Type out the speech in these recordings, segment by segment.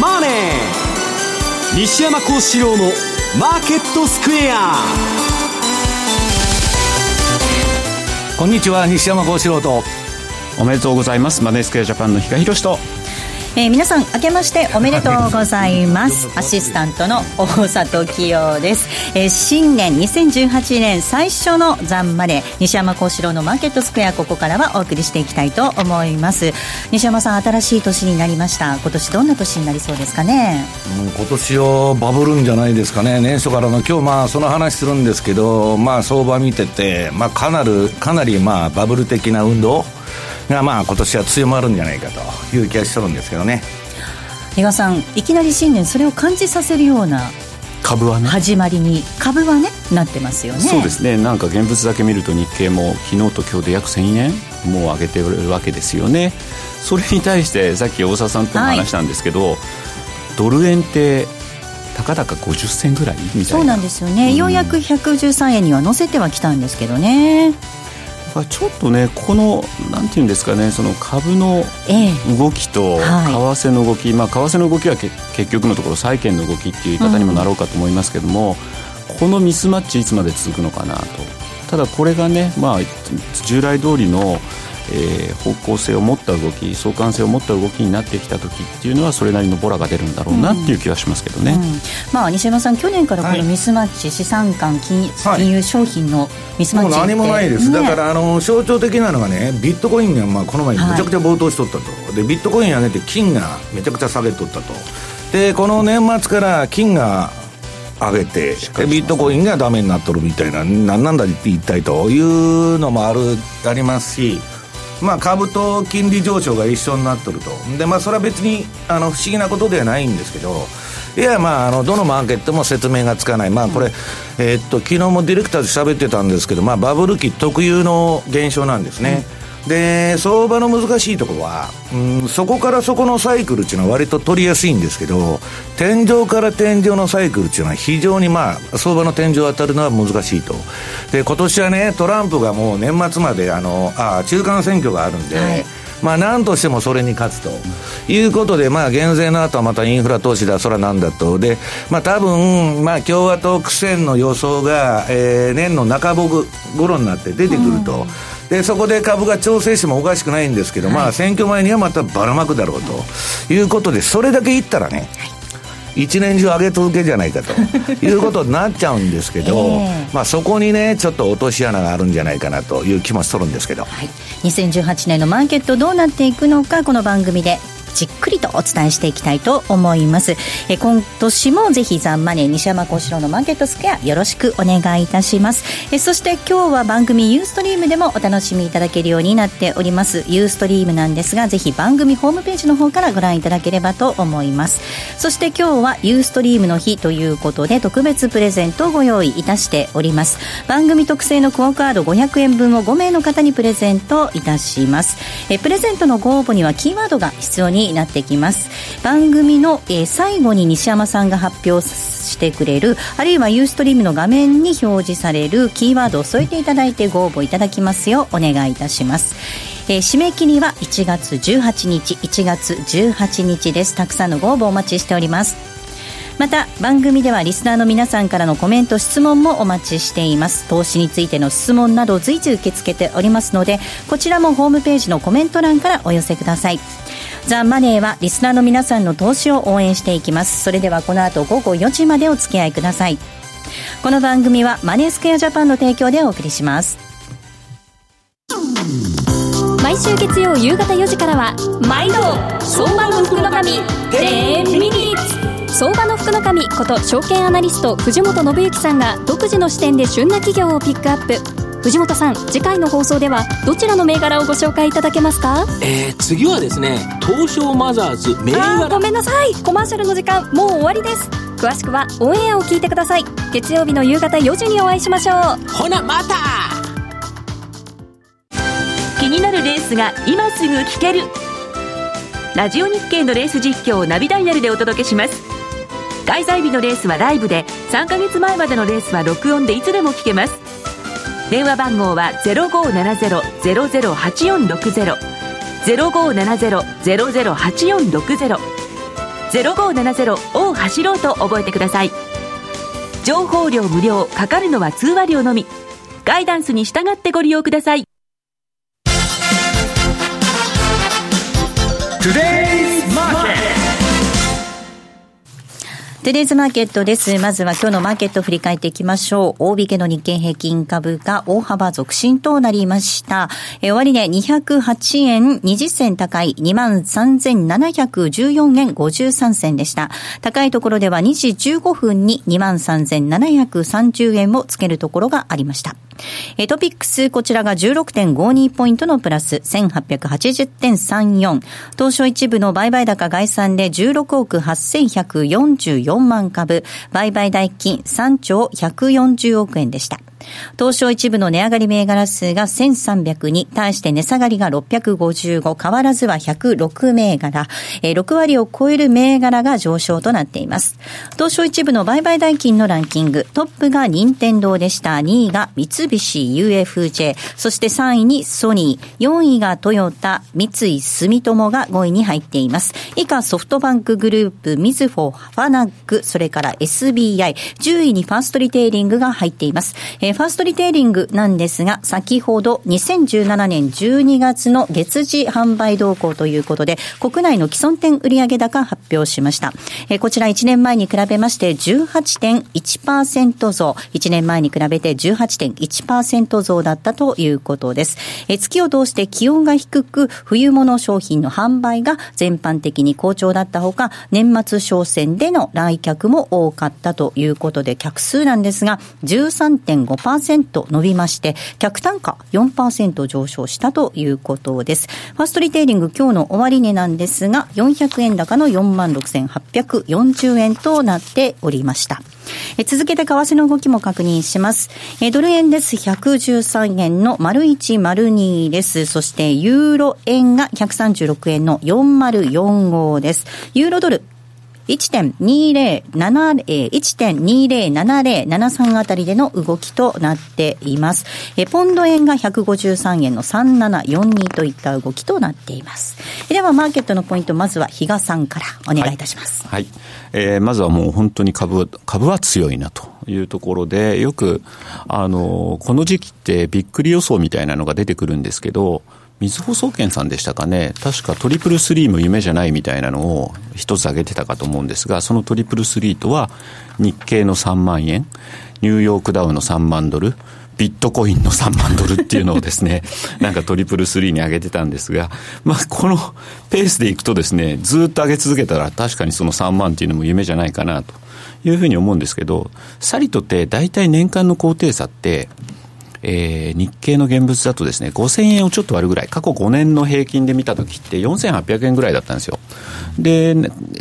マネー」西山幸四郎の「マーケットスクエア」こんにちは西山幸四郎と。おめでとうございます。マネースクエアジャパンの比嘉宏とえー、皆さん明けましておめでとうございます。アシスタントの大里清です、えー、新年2018年最初のザンマネー西山幸四郎のマーケットスクエアここからはお送りしていきたいと思います。西山さん新しい年になりました。今年どんな年になりそうですかね、うん、今年はバブるんじゃないですかね。年初からの今日まあその話するんですけどまあ相場見ててまあかなりかなりまあバブル的な運動がまあ今年は強まるんじゃないかという気がしてるんですけどね。比嘉さんいきなり新年それを感じさせるような株はね？始まりに株はねなってますよね。そうですね。なんか現物だけ見ると日経も昨日と今日で約1000円もう上げてるわけですよね。それに対してさっき大沢さんとも話したんですけど、はい、ドル円ってたかだか50銭ぐらいみたいな。そうなんですよね、うん、ようやく113円には乗せてはきたんですけどねちょっとねこのなんていうんですかねその株の動きと為替の動き、えまあ為替の動きは結局のところ債券の動きっていう言い方にもなろうかと思いますけども、うん、このミスマッチいつまで続くのかなと。ただこれがねまあ従来通りのえー、方向性を持った動き相関性を持った動きになってきた時っていうのはそれなりのボラが出るんだろうなっていう気はしますけどね、うん。うん、まあ、西山さん去年からこのミスマッチ、はい、資産間金金融商品のミスマッチもう何もないです、ね、だからあの象徴的なのがねビットコインがまあこの前めちゃくちゃ暴騰しとったと、はい、でビットコイン上げて金がめちゃくちゃ下げとったと。でこの年末から金が上げてビットコインがダメになっとるみたいな何なんだ一体というのもあるありますしまあ、株と金利上昇が一緒になっとると。で、まあ、それは別にあの不思議なことではないんですけどいやまああのどのマーケットも説明がつかない、まあ、これ、えー、っと昨日もディレクターで喋ってたんですけど、まあ、バブル期特有の現象なんですね。うんで相場の難しいところは、うん、そこからそこのサイクルっていうのは割と取りやすいんですけど天井から天井のサイクルっていうのは非常にまあ相場の天井当たるのは難しいと。で今年はねトランプがもう年末まであのあ中間選挙があるんで、はい。まあ、何としてもそれに勝つと。いうことで、まあ、減税の後はまたインフラ投資だ、そらなんだと、で、まあ、多分、まあ、共和党苦戦の予想が、えー、年の中頃になって出てくると。うんでそこで株が調整してもおかしくないんですけど、はい、まあ選挙前にはまたばらまくだろうと。いうことでそれだけ言ったらね、一年中上げ続けじゃないかと。いうことになっちゃうんですけど、えー、まあ、そこにねちょっと落とし穴があるんじゃないかなという気もしとるんですけど、はい、2018年のマーケットどうなっていくのかこの番組でじっくりとお伝えしていきたいと思います。え今年もぜひザンマネー西山幸四郎のマーケットスクエアよろしくお願いいたします。えそして今日は番組ユーストリームでもお楽しみいただけるようになっております。ユーストリームなんですがぜひ番組ホームページの方からご覧いただければと思います。そして今日はユーストリームの日ということで特別プレゼントをご用意いたしております。番組特製のクオカード500円分を5名の方にプレゼントいたします。えプレゼントのご応募にはキーワードが必要にになってきます。番組の、えー、最後に西山さんが発表してくれるあるいはユーストリームの画面に表示されるキーワードを添えていただいてご応募いただきますようお願いいたします。えー、締め切りは1月18日1月18日です。たくさんのご応募お待ちしております。また番組ではリスナーの皆さんからのコメント質問もお待ちしています。投資についての質問など随時受け付けておりますのでこちらもホームページのコメント欄からお寄せください。ザ・マネーはリスナーの皆さんの投資を応援していきます。それではこの後午後4時までお付き合いください。この番組はマネースクエアジャパンの提供でお送りします。毎週月曜夕方4時からは毎度相場の福の神10ミニッツ。相場の福の神こと証券アナリスト藤本信之さんが独自の視点で旬な企業をピックアップ。藤本さん次回の放送ではどちらの銘柄をご紹介いただけますか？えー、次はですね東証マザーズ銘柄。ごめんなさい。コマーシャルの時間もう終わりです。詳しくはオンエアを聞いてください。月曜日の夕方4時にお会いしましょう。ほなまた。気になるレースが今すぐ聞ける。ラジオ日経のレース実況をナビダイヤルでお届けします。開催日のレースはライブで3ヶ月前までのレースは録音でいつでも聞けます電話番号は0570-008460 0570-008460 0570を走ろうと覚えてください。情報量無料かかるのは通話料のみ。ガイダンスに従ってご利用ください。Today トゥデイズマーケットです。まずは今日のマーケットを振り返っていきましょう。大引けの日経平均株が大幅続伸となりました。え終値、208円20銭高い23,714円53銭でした。高いところでは2時15分に23,730円をつけるところがありました。えトピックス、こちらが16.52ポイントのプラス、1880.34。東証一部の売買高概算で16億8144万株、売買代金3兆140億円でした。東証一部の値上がり銘柄数が1300に対して値下がりが655、変わらずは106銘柄え、6割を超える銘柄が上昇となっています。東証一部の売買代金のランキング、トップが任天堂でした。2位が三菱 UFJ、そして3位にソニー、4位がトヨタ、三井住友が5位に入っています。以下ソフトバンクグループ、みずほ、ファナック、それから SBI、10位にファーストリテイリングが入っています。えー、ファーストリテイリングなんですが、先ほど2017年12月の月次販売動向ということで、国内の既存店売上高発表しました。えー、こちら1年前に比べまして18.1%増、1年前に比べて18.1%増だったということです。えー、月を通して気温が低く、冬物商品の販売が全般的に好調だったほか、年末商戦での来客も多かったということで、客数なんですが、13.5%伸びまして、客単価4%上昇したということです。ファーストリテイリング今日の終値なんですが、400円高の46,840円となっておりました。え続けて為替の動きも確認します。えドル円です。113円の丸1丸2です。そしてユーロ円が136円の4045です。ユーロドル1.2070、あたりでの動きとなっています。えポンド円が153円の3742といった動きとなっています。では、マーケットのポイント、まずは比嘉さんからお願いいたします。はい。はい、えー、まずはもう本当に株、株は強いなというところで、よく、あの、この時期ってびっくり予想みたいなのが出てくるんですけど、みずほ総研さんでしたかね、確かトリプルスリーも夢じゃないみたいなのを一つ挙げてたかと思うんですが、そのトリプルスリーとは、日経の3万円、ニューヨークダウの3万ドル、ビットコインの3万ドルっていうのをですね、なんかトリプルスリーに上げてたんですが、まあ、このペースでいくとですね、ずっと上げ続けたら確かにその3万っていうのも夢じゃないかなというふうに思うんですけど、さりとって大体年間の高低差って、えー、日経の現物だとですね、5000円をちょっと割るぐらい、過去5年の平均で見たときって4800円ぐらいだったんですよ。で、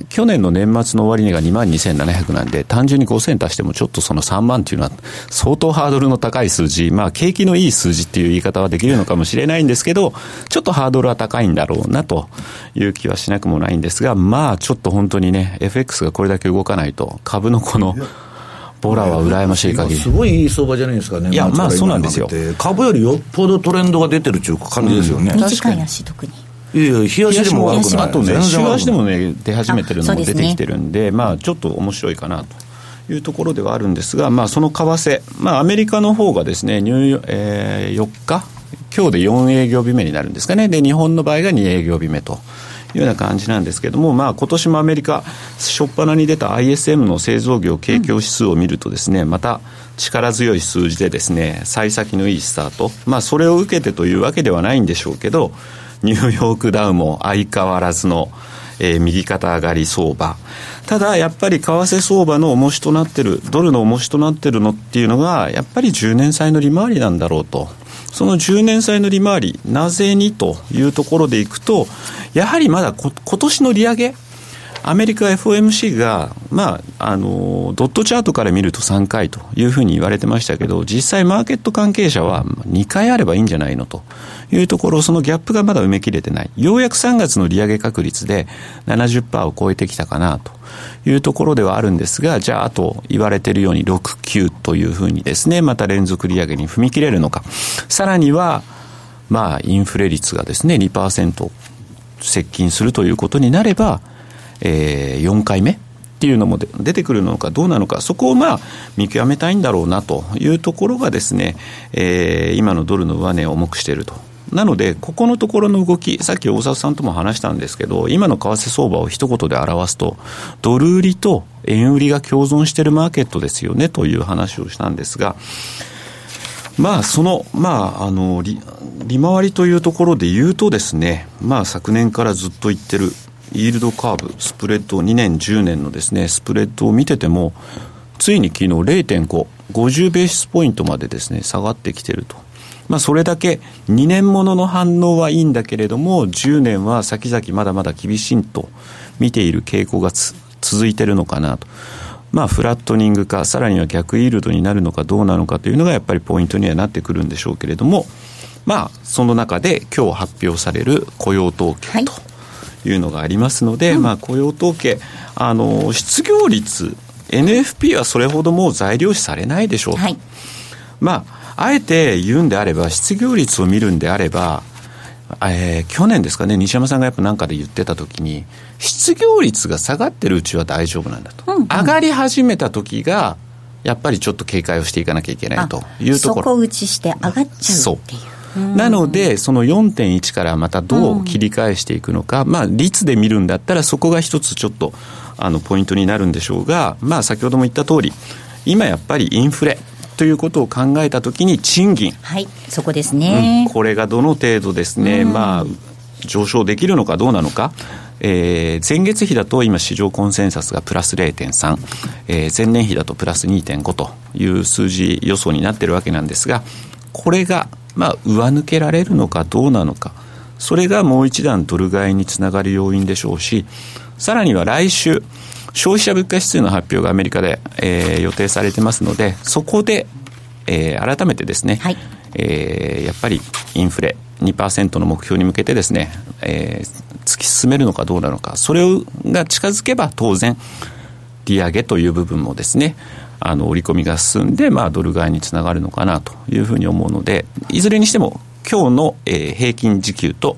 去年の年末の終値が2万2700なんで、単純に5000足してもちょっとその3万っていうのは相当ハードルの高い数字、まあ景気のいい数字っていう言い方はできるのかもしれないんですけど、ちょっとハードルは高いんだろうなという気はしなくもないんですが、まあちょっと本当にね、FX がこれだけ動かないと、株のこの、ボラは羨ましい限り。すごいいい相場じゃないですかね。いや、まあそうなんですよ。株よりよっぽどトレンドが出てるっていう感じですよね。うん、短い足特に。いやいや、日足でも悪くない。あとね、週足でもね、出始めてるのも出てきてるんで、でね、まあちょっと面白いかなと。いうところではあるんですが、まあ、その為替、まあ、アメリカの方がですね、ニューえー、4日、今日で4営業日目になるんですかね、で日本の場合が2営業日目というような感じなんですけども、まあ今年もアメリカ、初っ端に出た ISM の製造業景況指数を見るとですね、また力強い数字でですね、幸先のいいスタート。まあそれを受けてというわけではないんでしょうけど、ニューヨークダウも相変わらずの、えー、右肩上がり相場。ただ、やっぱり為替相場の重しとなってる、ドルの重しとなってるのっていうのが、やっぱり10年債の利回りなんだろうと。その10年債の利回り、なぜにというところでいくと、やはりまだこ今年の利上げ、アメリカ FOMC が、まあ、あの、ドットチャートから見ると3回というふうに言われてましたけど、実際マーケット関係者は2回あればいいんじゃないのというところ、そのギャップがまだ埋めきれてない。ようやく3月の利上げ確率で70%を超えてきたかなというところではあるんですが、じゃあ、あと言われているように6、9というふうにですね、また連続利上げに踏み切れるのか。さらには、まあ、インフレ率がですね、2%接近するということになれば、えー、4回目っていうのも出てくるのかどうなのか、そこをまあ見極めたいんだろうなというところがですね、えー、今のドルの上値を重くしていると。なので、ここのところの動き、さっき大沢さんとも話したんですけど、今の為替相場を一言で表すと、ドル売りと円売りが共存しているマーケットですよねという話をしたんですが、まあ、その、まあ、あの利、利回りというところで言うとですね、まあ、昨年からずっと言ってる、イールドカーブ、スプレッド、2年、10年のですね、スプレッドを見てても、ついに昨日0.5、50ベースポイントまでですね、下がってきてると。まあ、それだけ2年ものの反応はいいんだけれども、10年は先々まだまだ厳しいと見ている傾向が続いてるのかなと。まあ、フラットニングか、さらには逆イールドになるのかどうなのかというのがやっぱりポイントにはなってくるんでしょうけれども、まあ、その中で今日発表される雇用統計というのがありますので、はい、まあ、雇用統計、あの、失業率、NFP はそれほどもう材料視されないでしょうと。はい、まあ、あえて言うんであれば、失業率を見るんであれば、えー、去年ですかね、西山さんがやっぱなんかで言ってたときに、失業率が下がってるうちは大丈夫なんだと。うんうん、上がり始めた時が、やっぱりちょっと警戒をしていかなきゃいけないというところ。底打ちして上がっちゃうっていう。なので、その4.1からまたどう切り返していくのか、うん、まあ、率で見るんだったら、そこが一つちょっと、あの、ポイントになるんでしょうが、まあ、先ほども言った通り、今やっぱりインフレ、ということを考えたときに賃金。はい、そこですね、うん、これがどの程度ですね、うん、まあ、上昇できるのかどうなのか。えー、前月比だと今市場コンセンサスがプラス0.3、えー、前年比だとプラス2.5という数字予想になってるわけなんですが、これがまあ、上抜けられるのかどうなのか、それがもう一段ドル買いにつながる要因でしょうし、さらには来週、消費者物価指数の発表がアメリカで、えー、予定されてますので、そこで、えー、改めてですね、はい、えー、やっぱりインフレ2%の目標に向けてですね、えー、突き進めるのかどうなのか、それが近づけば当然、利上げという部分もですね、あの織り込みが進んで、まあ、ドル買いにつながるのかなというふうに思うので、いずれにしても、今日の、えー、平均時給と、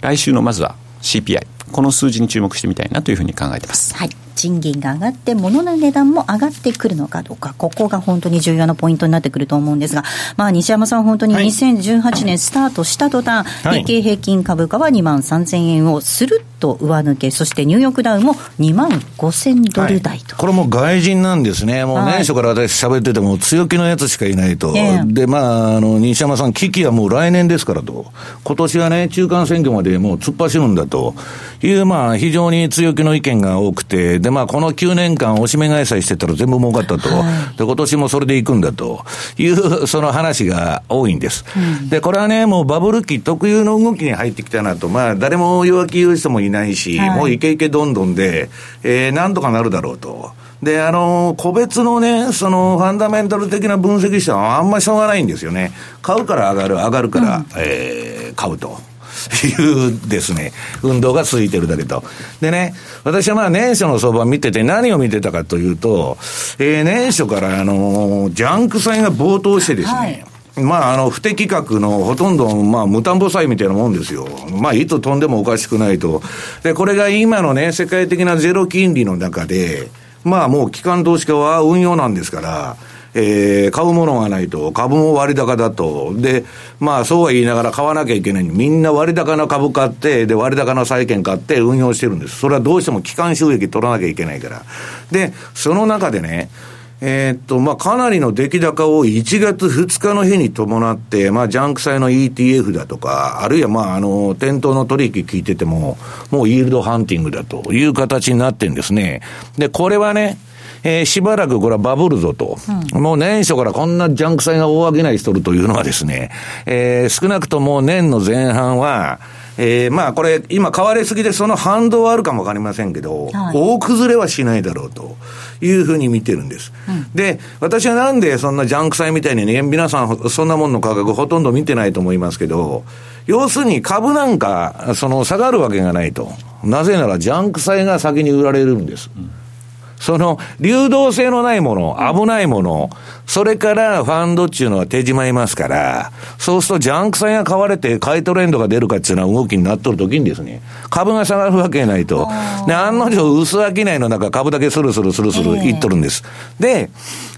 来週のまずは CPI、この数字に注目してみたいなというふうに考えてます。はい賃金が上がって、物の値段も上がってくるのかどうか、ここが本当に重要なポイントになってくると思うんですが、まあ、西山さん、本当に2018年スタートした途端、はい、日経平均株価は2万3000円をすると上抜け、そしてニューヨークダウも2万5000ドル台と、はい、これも外人なんですね、もう年初から私、喋ってても、強気のやつしかいないと、で、まあ、あの西山さん、危機はもう来年ですからと、今年はね、中間選挙までもう突っ走るんだという、まあ、非常に強気の意見が多くて、で、まあ、この9年間、おしめ買いさえしてたら全部儲かったと、はい、で、今年もそれでいくんだという、その話が多いんです。うん、で、これはね、もうバブル期特有の動きに入ってきたなと、まあ、誰も弱気言う人もいないし、はい、もうイケイケどんどんで、えー、なんとかなるだろうと。で、あの、個別のね、その、ファンダメンタル的な分析したはあんまりしょうがないんですよね。買うから上がる、上がるから、うん、えー、買うと。いうですね、運動が続いてるだけと。でね、私はまあ年初の相場見てて何を見てたかというと、えー、年初からあの、ジャンク債が暴騰してですね、はいまあ、あの、不適格のほとんど、まあ、無担保債みたいなもんですよ。まあ、いつ飛んでもおかしくないと。で、これが今のね、世界的なゼロ金利の中で、まあ、もう機関投資家は運用なんですから、えー、買うものがないと、株も割高だと。で、まあそうは言いながら買わなきゃいけないみんな割高な株買って、で、割高な債券買って運用してるんです。それはどうしても機関収益取らなきゃいけないから。で、その中でね、えー、っと、まあ、かなりの出来高を1月2日の日に伴って、まあ、ジャンク債の ETF だとか、あるいは、まあ、あの、店頭の取引聞いてても、もうイールドハンティングだという形になってるんですね。で、これはね、えー、しばらくこれはバブるぞと、うん、もう年初からこんなジャンク債が大商いしとるというのはですね、えー、少なくとも年の前半は、えー、まあこれ、今買われすぎでその反動はあるかもわかりませんけど、はい、大崩れはしないだろうというふうに見てるんです。うん、で、私はなんでそんなジャンク債みたいにね、皆さんそんなもんの価格ほとんど見てないと思いますけど、要するに株なんか、その下がるわけがないと。なぜならジャンク債が先に売られるんです。うんその、流動性のないもの、危ないもの、それからファンドっていうのは手じまいますから、そうするとジャンク債が買われて買いトレンドが出るかっていうのは動きになっとるときにですね、株が下がるわけないと。で、案の定薄商いの中株だけスルスルスルスルいっとるんです。で、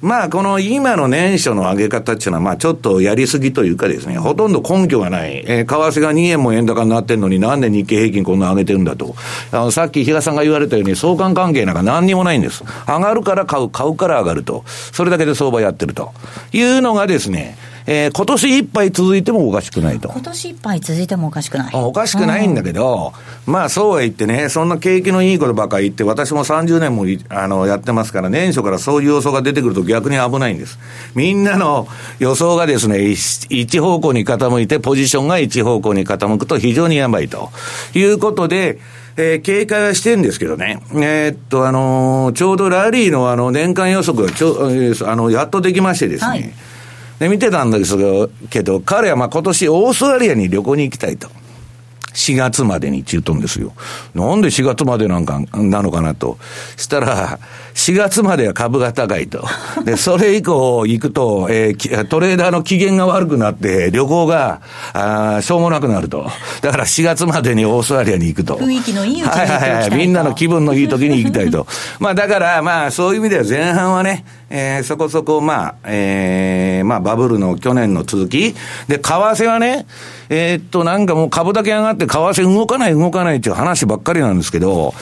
まあこの今の年初の上げ方っていうのはまあちょっとやりすぎというかですね、ほとんど根拠がない。えー、為替が2円も円高になってんのになんで日経平均こんな上げてるんだと。あの、さっき比嘉さんが言われたように相関関係なんか何にもないんです。上がるから買う、買うから上がると。それだけで相場やってると。いうのがですね、えー、今年いっぱい続いてもおかしくないと。今年いっぱい続いてもおかしくない。おかしくないんだけど、うん、まあそうは言ってね、そんな景気のいいことばっかり言って、私も30年もあのやってますから、年初からそういう予想が出てくると逆に危ないんです。みんなの予想がですね、一方向に傾いて、ポジションが一方向に傾くと非常にやばいということで、えー、警戒はしてるんですけどね。えー、っと、あのー、ちょうどラリーのあの、年間予測がちょ、あの、やっとできましてですね。はいで、見てたんですけど、彼はまあ今年オーストラリアに旅行に行きたいと。4月までにって言うとんですよ。なんで4月までなんか、なのかなと。したら、4月までは株が高いと。で、それ以降行くと、えー、トレーダーの機嫌が悪くなって、旅行が、あしょうもなくなると。だから4月までにオーストラリアに行くと。雰囲気のいいはいはいはい。みんなの気分のいい時に行きたいと。まあだから、まあそういう意味では前半はね、えー、そこそこ、まあ、えー、まあバブルの去年の続き。で、為替はね、えー、っと、なんかもう株だけ上がって、為替動かない動かないっていう話ばっかりなんですけど、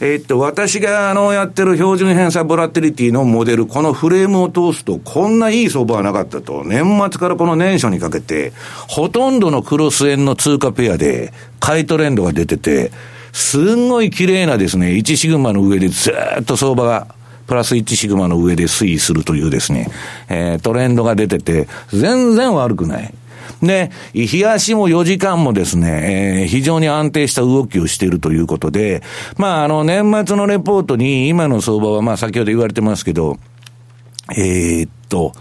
えー、っと、私があの、やってる標準偏差ボラテリティのモデル、このフレームを通すと、こんないい相場はなかったと。年末からこの年初にかけて、ほとんどのクロス円の通貨ペアで、買いトレンドが出てて、すんごい綺麗なですね、1シグマの上でずっと相場がプラス1シグマの上で推移するというですね、えー、トレンドが出てて、全然悪くない。で、日足も4時間もですね、えー、非常に安定した動きをしているということで、まあ、あの、年末のレポートに今の相場は、まあ、先ほど言われてますけど、えー、っと、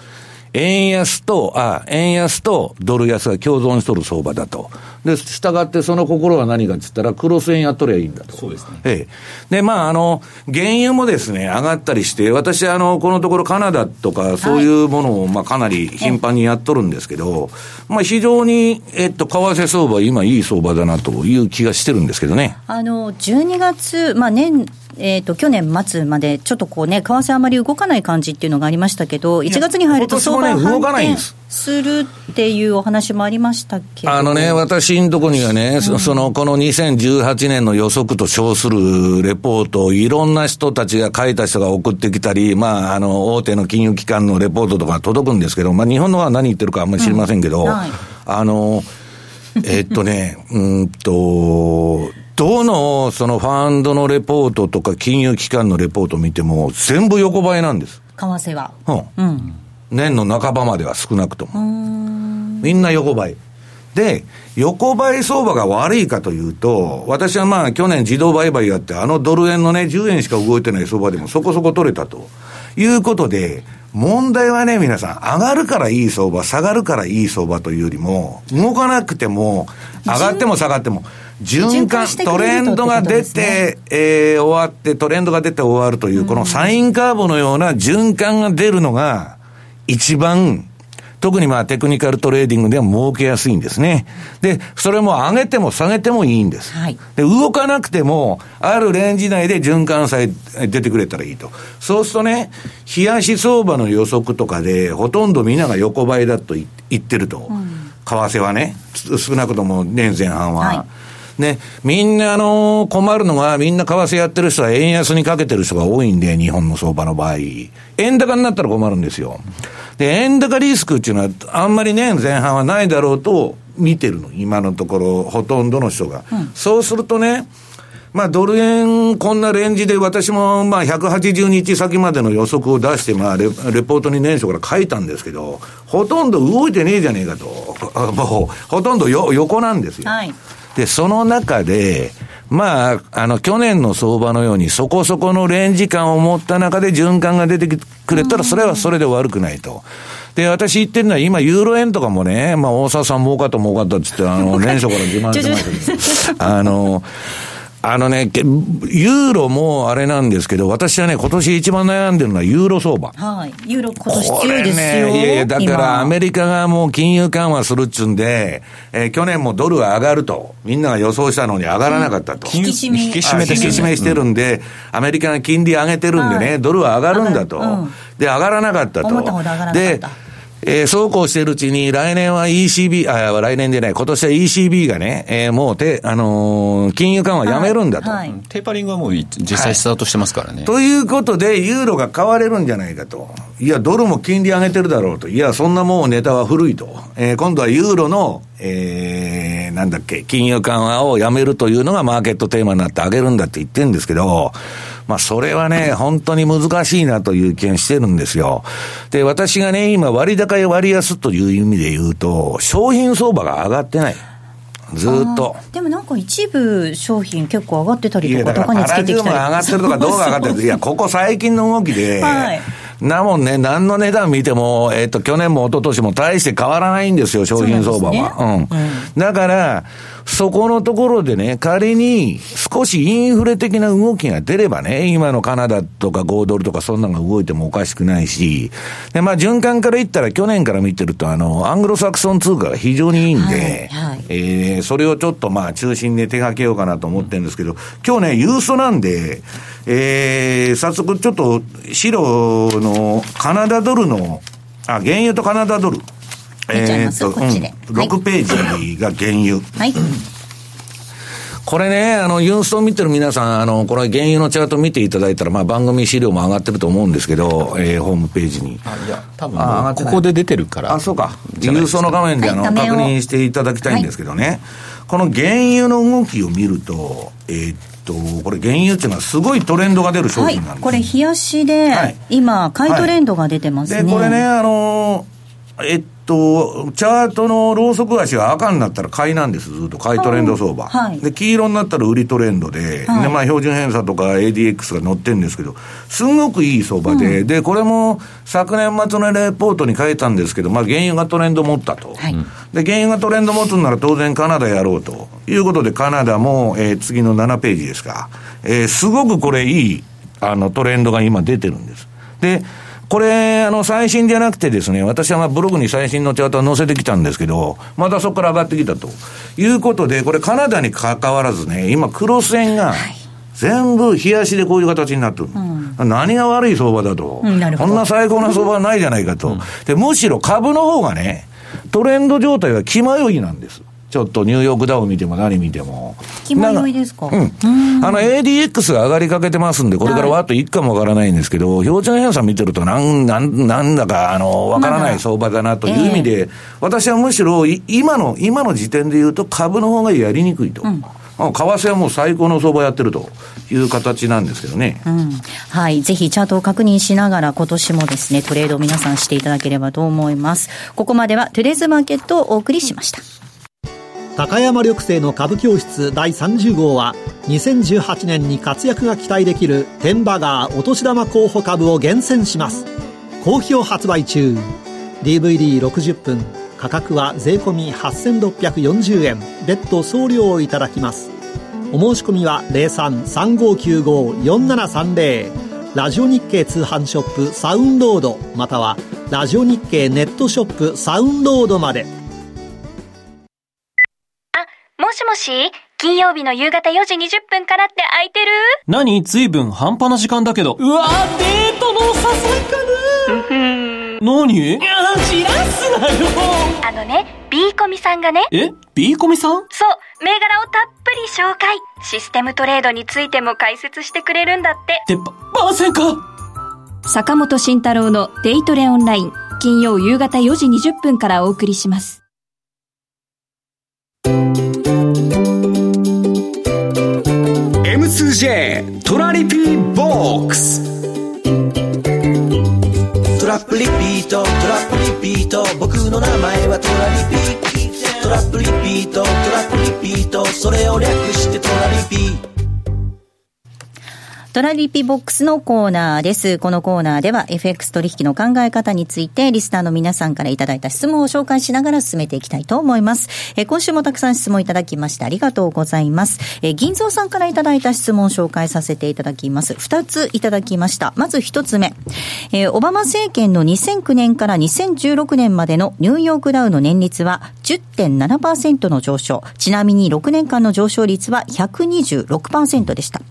円安と、あ、円安とドル安が共存しとる相場だと。で、従ってその心は何かって言ったら、クロス円やっとりゃいいんだと。そうですね。ええ。で、まあ、あの、原油もですね、上がったりして、私、あの、このところカナダとか、そういうものを、まあ、かなり頻繁にやっとるんですけど、まあ、非常に、えっと、為替相場、今いい相場だなという気がしてるんですけどね。あの、12月、まあ、年、えーと、去年末まで、ちょっとこうね、為替あまり動かない感じっていうのがありましたけど、1月に入ると相場反転するっていうお話もありましたけどあのね、私のとこにはね、うん、そのこの2018年の予測と称するレポートをいろんな人たちが書いた人が送ってきたり、まあ、あの大手の金融機関のレポートとか届くんですけど、まあ、日本のは何言ってるかあんまり知りませんけど、うんはい、あの、えっとね、うんと、どのそのファンドのレポートとか金融機関のレポート見ても、全部横ばいなんです。為替は。うん。うん、年の半ばまでは少なくとも。みんな横ばい。で、横ばい相場が悪いかというと、私はまあ去年自動売買やって、あのドル円のね、10円しか動いてない相場でもそこそこ取れたということで、問題はね、皆さん、上がるからいい相場、下がるからいい相場というよりも、動かなくても、上がっても下がっても、循環、トレンドが出て、えー、終わって、トレンドが出て終わるという、このサインカーブのような循環が出るのが、一番、特にまあテクニカルトレーディングでは儲けやすいんですね。で、それも上げても下げてもいいんです。はい、で、動かなくても、あるレンジ内で循環さえ出てくれたらいいと。そうするとね、冷やし相場の予測とかで、ほとんどみんなが横ばいだと言ってると。うん、為替はね、少なくとも年前半は。はいね、みんなあの、困るのが、みんな為替やってる人は円安にかけてる人が多いんで、日本の相場の場合。円高になったら困るんですよ。で、円高リスクっていうのは、あんまりね、前半はないだろうと見てるの。今のところ、ほとんどの人が。うん、そうするとね、まあ、ドル円、こんなレンジで、私も、まあ、180日先までの予測を出して、まあレ、レポートに年初から書いたんですけど、ほとんど動いてねえじゃねえかと。もう、ほとんどよ横なんですよ。はいで、その中で、まあ、あの、去年の相場のようにそこそこのレンジ感を持った中で循環が出てくれたら、それはそれで悪くないと。で、私言ってるのは、今、ユーロ円とかもね、まあ、大沢さん儲かった儲かったっつって、あの、年初から自慢してましたけど、あの、あのね、ユーロもあれなんですけど、私はね、今年一番悩んでるのはユーロ相場。はい。ユーロ今年強いですよ。ね、いやいや、だからアメリカがもう金融緩和するっつうんで、えー、去年もドルは上がると、みんなが予想したのに上がらなかったと。引き締め。引き締め引き締めしてるんで、うん、アメリカが金利上げてるんでね、はい、ドルは上がるんだと。うん、で、上がらなかったと。思ったほど上がらなかった。でえー、そうこうしているうちに、来年は ECB、あ、来年でない、今年は ECB がね、えー、もうて、あのー、金融緩和やめるんだと、はいはい、テーパリングはもう実際スタートしてますからね、はい。ということで、ユーロが買われるんじゃないかと。いや、ドルも金利上げてるだろうと。いや、そんなもうネタは古いと。えー、今度はユーロの、えー、なんだっけ、金融緩和をやめるというのがマーケットテーマになって上げるんだって言ってるんですけど、まあ、それはね、本当に難しいなという気がしてるんですよ。で、私がね、今、割高や割安という意味で言うと、商品相場が上がってない。ずっと。でもなんか一部商品結構上がってたりとか高値つけてきたり上がってるとかどうが上がってるい。やここ最近の動きで、はい、なもんね何の値段見ても、えっ、ー、と去年も一昨年も大して変わらないんですよ商品相場は。う、ね、うん、うん、だからそこのところでね、仮に少しインフレ的な動きが出ればね、今のカナダとか5ドルとかそんなのが動いてもおかしくないし、で、まあ循環から言ったら去年から見てると、あの、アングロサクソン通貨が非常にいいんで、はいはい、えー、それをちょっとまあ中心で手掛けようかなと思ってるんですけど、今日ね、ユーストなんで、えー、早速ちょっと白のカナダドルの、あ、原油とカナダドル。見ちゃいます、えー、こっちで、うん、6ページが原油。はい。これね、あの、ユンスト見てる皆さん、あの、これ原油のチャート見ていただいたら、まあ番組資料も上がってると思うんですけど、えー、ホームページに。あ、いや、多分あここで出てるから。あ、そうか。ユーストの画面で、あの、確認していただきたいんですけどね。はい、この原油の動きを見ると、えー、っと、これ原油っていうのはすごいトレンドが出る商品なんです、はい、これ冷やしで、はい、今、買いトレンドが出てますね。で、これね、あのえっと、チャートのローソク足が赤になったら買いなんです、ずっと買いトレンド相場。はい、で、黄色になったら売りトレンドで、はい、で、まあ、標準偏差とか ADX が乗ってるんですけど、すごくいい相場で、うん、で、これも昨年末のレポートに書いたんですけど、まあ、原油がトレンド持ったと。はい、で、原油がトレンド持つんなら当然カナダやろうと。いうことで、カナダも、えー、次の7ページですか、えー、すごくこれいい、あの、トレンドが今出てるんです。で、これ、あの、最新じゃなくてですね、私はまあブログに最新のチャートを載せてきたんですけど、またそこから上がってきたと。いうことで、これカナダに関わらずね、今黒線が、全部冷やしでこういう形になってる、うん、何が悪い相場だと、うん、こんな最高な相場はないじゃないかと、うん、でむしろ株の方がね、トレンド状態は気迷いなんです。ちょっとニューヨークダウ見ても何見ても。気迷いですか？うん。あの ADX が上がりかけてますんで、これからわっといくかもわからないんですけど、標準偏差見てるとなん、なん、なんだか、あの、わからない相場だなという意味で、私はむしろ、今の、今の時点で言うと株の方がやりにくいと。うん為替はもう最高の相場やってるという形なんですけどね、うん、はい、ぜひチャートを確認しながら、今年もですね、トレードを皆さんしていただければと思います。ここまではトゥレーズマーケットをお送りしました。高山緑星の株教室第30号は2018年に活躍が期待できるテンバガーお年玉候補株を厳選します。好評発売中。DVD60 分価格は税込8640円。別途送料をいただきます。お申し込みは0335954730ラジオ日経通販ショップサウンロードまたはラジオ日経ネットショップサウンロードまで。もしもし金曜日の夕方4時20分からって空いてる？何？随分半端な時間だけど。うわデートの誘いかな？何？いや、じらすなよあのね、B コミさんがね。え ?B コミさん？そう、銘柄をたっぷり紹介。システムトレードについても解説してくれるんだって。って、ば、せんか？坂本慎太郎のデイトレオンライン。金曜夕方4時20分からお送りします。DJ トラリピーボックストラップリピートトラップリピート僕の名前はトラリピートトラリピトラリピボックスのコーナーです。このコーナーでは FX 取引の考え方についてリスナーの皆さんからいただいた質問を紹介しながら進めていきたいと思います。えー、今週もたくさん質問いただきましてありがとうございます。えー、銀蔵さんからいただいた質問を紹介させていただきます。二ついただきました。まず一つ目。えー、オバマ政権の2009年から2016年までのニューヨークダウの年率は10.7%の上昇。ちなみに6年間の上昇率は126%でした。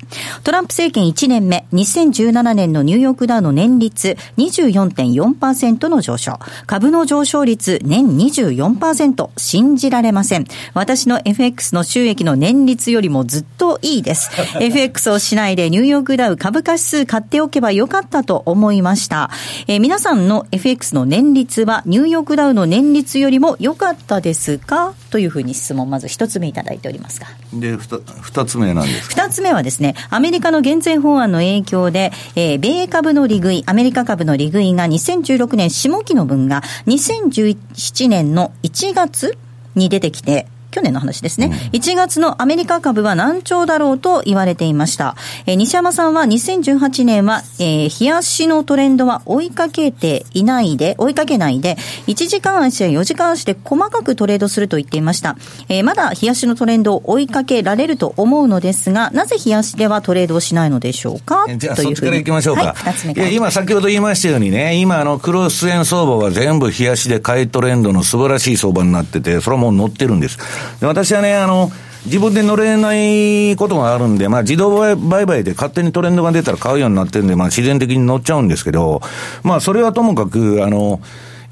トランプ政権1年目、2017年のニューヨークダウの年率24.4%の上昇。株の上昇率年24%。信じられません。私の FX の収益の年率よりもずっといいです。FX をしないでニューヨークダウ株価指数買っておけばよかったと思いました。えー、皆さんの FX の年率はニューヨークダウの年率よりも良かったですか？というふうに質問、まず一つ目いただいておりますが。で、二つ目なんです二つ目はですね、アメリカの減税法案の影響で、えー、米株の利食い、アメリカ株の利食いが2016年下期の分が2017年の1月に出てきて、去年の話ですね、うん、1月のアメリカ株は難聴だろうと言われていました。えー、西山さんは2018年は、えー、冷やしのトレンドは追いかけていないで、追いかけないで、1時間足や4時間足で細かくトレードすると言っていました。えー、まだ冷やしのトレンドを追いかけられると思うのですが、なぜ冷やしではトレードをしないのでしょうか？じゃあそっちから行きましょうか。はい、今先ほど言いましたようにね、今あの、クロス円相場は全部冷やしで買いトレンドの素晴らしい相場になってて、それはもう乗ってるんです。私はね、あの、自分で乗れないことがあるんで、まあ自動売買で勝手にトレンドが出たら買うようになってるんで、まあ自然的に乗っちゃうんですけど、まあそれはともかく、あの、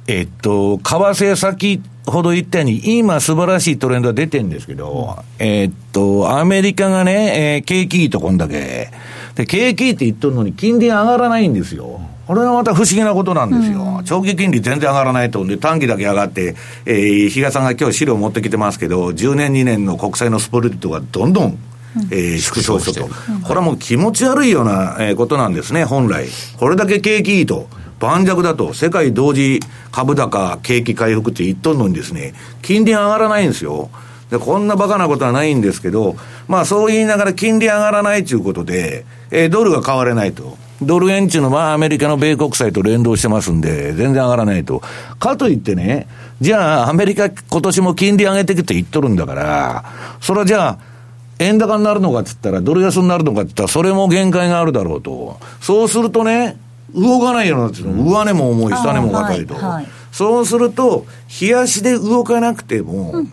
えっと、為替先ほど言ったように、今素晴らしいトレンドが出てるんですけど、えっと、アメリカがね、えー、景気いいとこんだけ、で、景気いいって言っとるのに金利上がらないんですよ。これがまた不思議なことなんですよ。うん、長期金利全然上がらないと。で、短期だけ上がって、えー、比嘉さんが今日資料持ってきてますけど、10年2年の国債のスプリットがどんどん、えー、縮小したと。これはもう気持ち悪いような、えー、ことなんですね、本来。これだけ景気いいと。盤石だと、世界同時株高、景気回復って言っとんのにですね、金利上がらないんですよ。で、こんなバカなことはないんですけど、まあそう言いながら金利上がらないということで、えー、ドルが買われないと。ドル円っていうのはアメリカの米国債と連動してますんで、全然上がらないと。かといってね、じゃあアメリカ今年も金利上げてきて言っとるんだから、それはじゃあ、円高になるのかって言ったら、ドル安になるのかって言ったら、それも限界があるだろうと。そうするとね、動かないようになってるの。上値も重い、下値も硬いと。はいはい、そうすると、冷やしで動かなくても、うん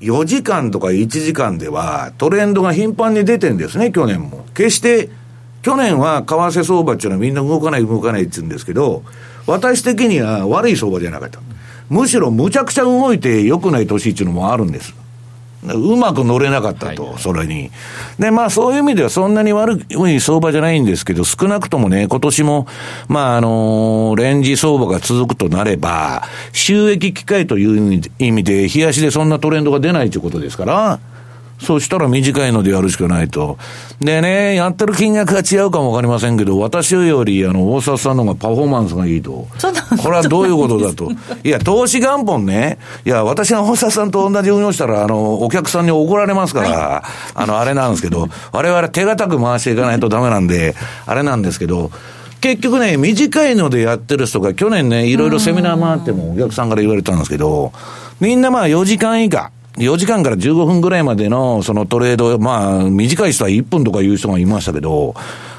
4時間とか1時間ではトレンドが頻繁に出てんですね、去年も。決して去年は為替相場っていうのはみんな動かない動かないって言うんですけど、私的には悪い相場じゃなかった。むしろむちゃくちゃ動いて良くない年っていうのもあるんです。うまく乗れなかったと、はい、それに。で、まあそういう意味ではそんなに悪い相場じゃないんですけど、少なくともね、今年も、まああのー、レンジ相場が続くとなれば、収益機会という意味で、冷やしでそんなトレンドが出ないということですから、そしたら短いのでやるしかないと。でね、やってる金額が違うかもわかりませんけど、私より、あの、大沢さんの方がパフォーマンスがいいと。これはどういうことだと。いや、投資元本ね、いや、私が大沢さんと同じ運用したら、あの、お客さんに怒られますから、はい、あの、あれなんですけど、我々手堅く回していかないとダメなんで、あれなんですけど、結局ね、短いのでやってる人が、去年ね、いろいろセミナー回ってもお客さんから言われたんですけど、みんなまあ4時間以下。4時間から15分ぐらいまでのそのトレード、まあ、短い人は1分とかいう人がいましたけど、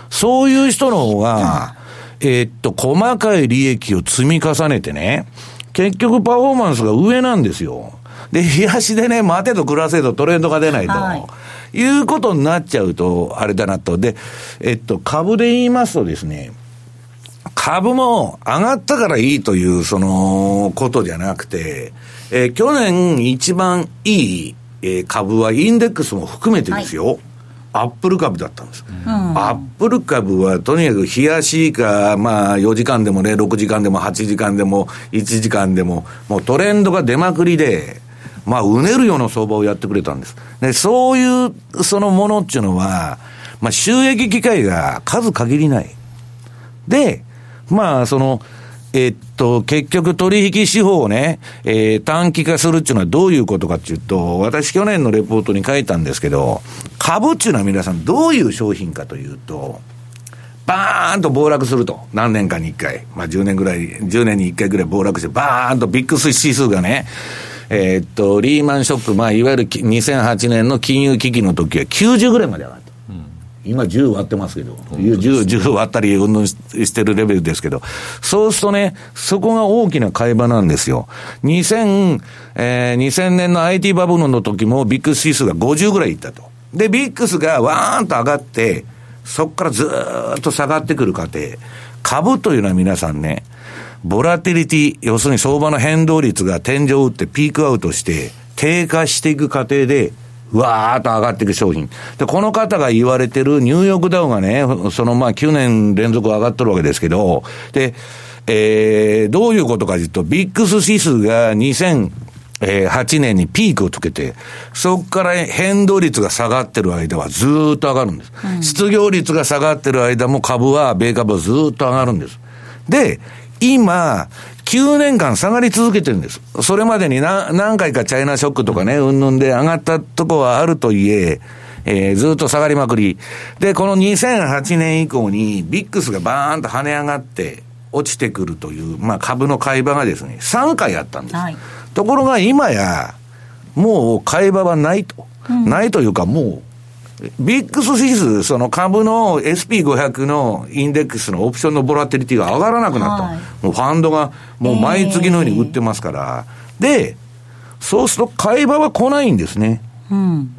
そういう人の方が、えっと、細かい利益を積み重ねてね、結局パフォーマンスが上なんですよ。で、冷やしでね、待てと暮らせとトレンドが出ないと。はい、いうことになっちゃうと、あれだなと。で、えっと、株で言いますとですね、株も上がったからいいという、その、ことじゃなくて、えー、去年一番いい、えー、株はインデックスも含めてですよ。はいアップル株だったんです、うん、アップル株はとにかく冷やしか、まあ4時間でもね、6時間でも8時間でも1時間でも、もうトレンドが出まくりで、まあうねるような相場をやってくれたんです。で、そういうそのものっていうのは、まあ収益機会が数限りない。で、まあその、えっと、結局取引手法をね、えー、短期化するっていうのはどういうことかっていうと、私去年のレポートに書いたんですけど、株っていうのは皆さんどういう商品かというと、バーンと暴落すると。何年かに1回。まあ10年ぐらい、10年に1回ぐらい暴落して、バーンとビッグス指数がね、えー、っと、リーマンショック、まあいわゆる2008年の金融危機の時は90ぐらいまで上がった。今10割ってますけど、10, 10割ったりうんしてるレベルですけど、そうするとね、そこが大きな買い場なんですよ。2000、えー、2000年の IT バブルの時もビッグ指数が50ぐらいいったと。で、ビックスがわーんと上がって、そこからずっと下がってくる過程。株というのは皆さんね、ボラティリティ、要するに相場の変動率が天井を打ってピークアウトして低下していく過程で、わーっと上がっていく商品。で、この方が言われてるニューヨークダウがね、そのまあ9年連続上がっとるわけですけど、で、えー、どういうことかというと、ビックス指数が2000、えー、8年にピークをつけて、そこから変動率が下がってる間はずっと上がるんです。うん、失業率が下がってる間も株は、米株はずっと上がるんです。で、今、9年間下がり続けてるんです。それまでに何何回かチャイナショックとかね、うんぬんで上がったとこはあるといえ、えー、ずっと下がりまくり。で、この2008年以降にビックスがバーンと跳ね上がって落ちてくるという、まあ株の買い場がですね、3回あったんです。はい、ところが今や、もう買い場はないと。うん、ないというかもう、ビックス指数、その株の SP500 のインデックスのオプションのボラティリティが上がらなくなった。はい、もうファンドがもう毎月のように売ってますから。えー、で、そうすると買い場は来ないんですね。うん。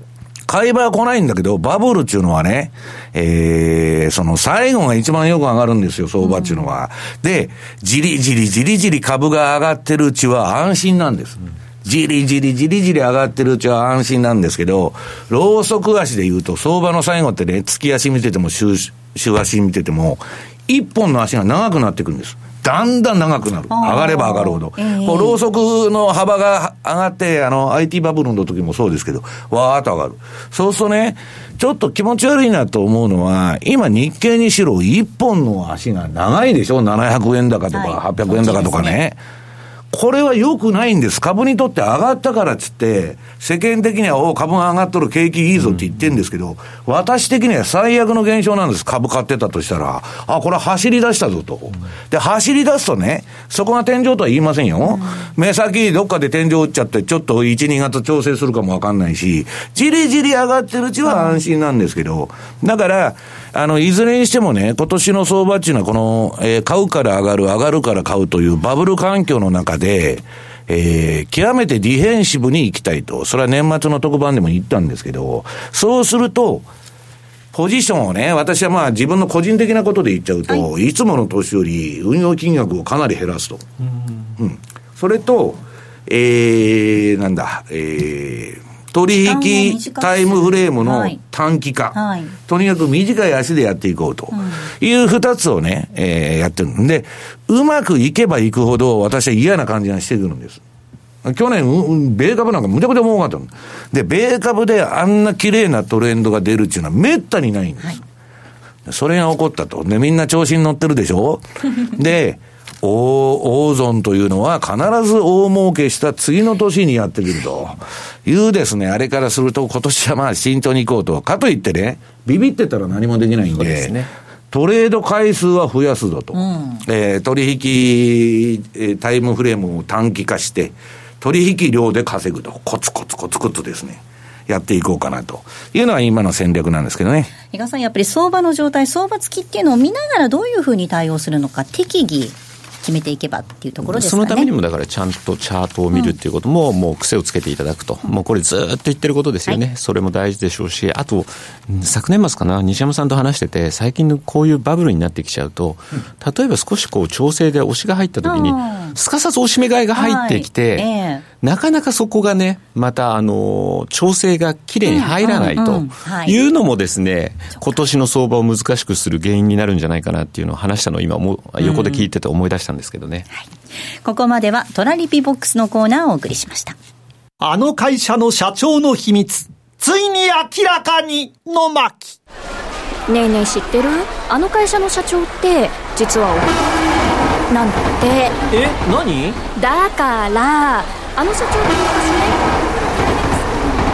買い場は来ないんだけど、バブルっていうのはね、えー、その最後が一番よく上がるんですよ、相場っていうのは。うん、で、じりじりじりじり株が上がってるうちは安心なんです。うんじりじりじりじり上がってるうちは安心なんですけど、ローソク足で言うと、相場の最後ってね、月足見てても週、週足見てても、一本の足が長くなってくるんです。だんだん長くなる。上がれば上がるほど。えー、ローソクの幅が上がって、あの、IT バブルの時もそうですけど、わーっと上がる。そうするとね、ちょっと気持ち悪いなと思うのは、今日経にしろ一本の足が長いでしょ ?700 円高とか800円高とかね。これは良くないんです。株にとって上がったからっつって、世間的には、お株が上がっとる景気いいぞって言ってんですけど、私的には最悪の現象なんです。株買ってたとしたら。あ、これ走り出したぞと。で、走り出すとね、そこが天井とは言いませんよ。目先どっかで天井打っちゃって、ちょっと1、2月調整するかもわかんないし、じりじり上がってるうちは安心なんですけど、だから、あの、いずれにしてもね、今年の相場っていうのは、この、えー、買うから上がる、上がるから買うというバブル環境の中で、えー、極めてディフェンシブに行きたいと。それは年末の特番でも言ったんですけど、そうすると、ポジションをね、私はまあ自分の個人的なことで言っちゃうと、はい、いつもの年より運用金額をかなり減らすと。うん、うん、それと、えー、なんだ、えー、取引タイムフレームの短期化。はいはい、とにかく短い足でやっていこうという二つをね、えー、やってるんで、うまくいけばいくほど私は嫌な感じがしてくるんです。去年、米株なんかむちゃくちゃ儲かったの。で、米株であんな綺麗なトレンドが出るっていうのはめったにないんです。はい、それが起こったと。で、みんな調子に乗ってるでしょ で、大損というのは必ず大儲けした次の年にやってくるというですね、あれからすると今年はまあ慎重に行こうと。かといってね、ビビってたら何もできないんで、でね、トレード回数は増やすぞと。うん、えー、取引タイムフレームを短期化して、取引量で稼ぐと。コツコツコツコツですね。やっていこうかなというのは今の戦略なんですけどね。伊賀さん、やっぱり相場の状態、相場付きっていうのを見ながらどういうふうに対応するのか、適宜決めていけばっていうところですかね。そのためにもだからちゃんとチャートを見るっていうことも、もう癖をつけていただくと、うん、もうこれずっと言ってることですよね、はい、それも大事でしょうし、あと、昨年末かな、西山さんと話してて、最近のこういうバブルになってきちゃうと、例えば少しこう調整で押しが入ったときに、すかさず押し目買いが入ってきて、はい。えー、なかなかそこがね、またあの調整がきれいに入らないとい。うのもですね、今年の相場を難しくする原因になるんじゃないかなっていうのを話したのを今横で聞いてて思い出したんですけどね。はい、ここまではトラリピボックスのコーナーをお送りしました。あの会社の社長の秘密、ついに明らかにの巻。ねえねえ知ってる？あの会社の社長って実はなんだって。え何？だからあの社長が昔ね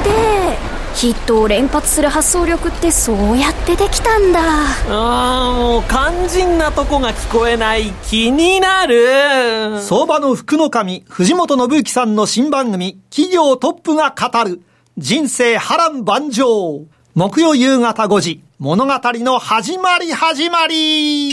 でヒットを連発する発想力ってそうやってできたんだ。あーもう肝心なとこが聞こえない気になる。相場の福の神、藤本信之さんの新番組、企業トップが語る、人生波乱万丈。木曜夕方5時、物語の始まり始まり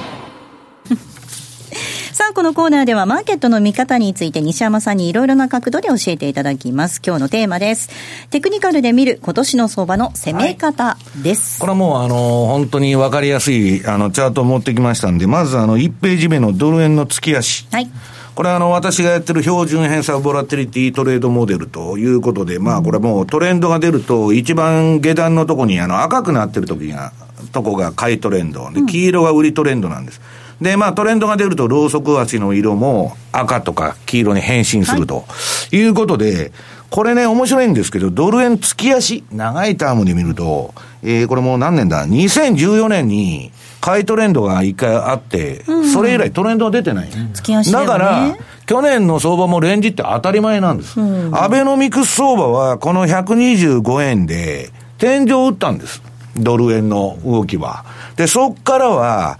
あ、このコーナーではマーケットの見方について西山さんにいろいろな角度で教えていただきます。今日のテーマです。テクニカルで見る今年の相場の攻め方です。これはもう、あの、本当に分かりやすい、あの、チャートを持ってきましたんで、まず、あの、1ページ目のドル円の月足。はい。これはあの、私がやってる標準偏差ボラテリティトレードモデルということで、まあこれもうトレンドが出ると、一番下段のとこにあの赤くなってる時が、とこが買いトレンド。で、黄色が売りトレンドなんです。で、まあトレンドが出ると、ローソク足の色も赤とか黄色に変身すると、い、うことで、これね、面白いんですけど、ドル円月足、長いタームで見ると、えー、これもう何年だ ?2014 年に、買いトレンドが一回あって、それ以来トレンドが出てない。月足ではねだから、去年の相場もレンジって当たり前なんです。アベノミクス相場はこの125円で天井を打ったんです。ドル円の動きは。で、そっからは、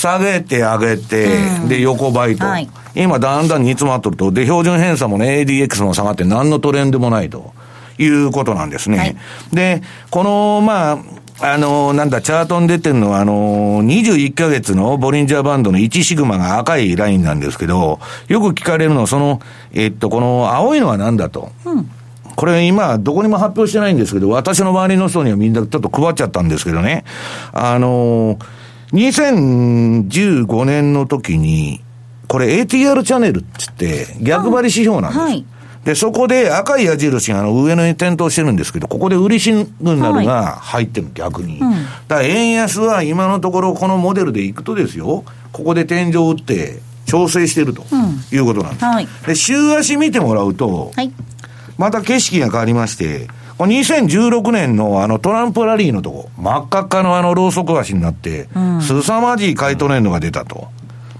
下げて上げて、で、横ばいと。はい今だんだん煮詰まっとると。で、標準偏差もね、ADX も下がって何のトレンドもないと。いうことなんですね。はいで、この、まあ、あの、なんだ、チャートに出てるのは、あの、21ヶ月のボリンジャーバンドの1シグマが赤いラインなんですけど、よく聞かれるのは、その、えっと、この青いのは何だと。これ今、どこにも発表してないんですけど、私の周りの人にはみんなちょっと配っちゃったんですけどね。あの、2015年の時に、これ ATR チャンネルっつって逆張り指標なんです。はいで、そこで赤い矢印があの上野に点灯してるんですけど、ここで売りシグナルが入ってる、逆に。だから円安は今のところこのモデルでいくとですよ、ここで天井を打って調整してるということなんです。はいで、週足見てもらうと、はい。また景色が変わりまして、2016年のあのトランプラリーのとこ、真っ赤っかのあのローソク足になって、凄まじい買いトレンドが出たと。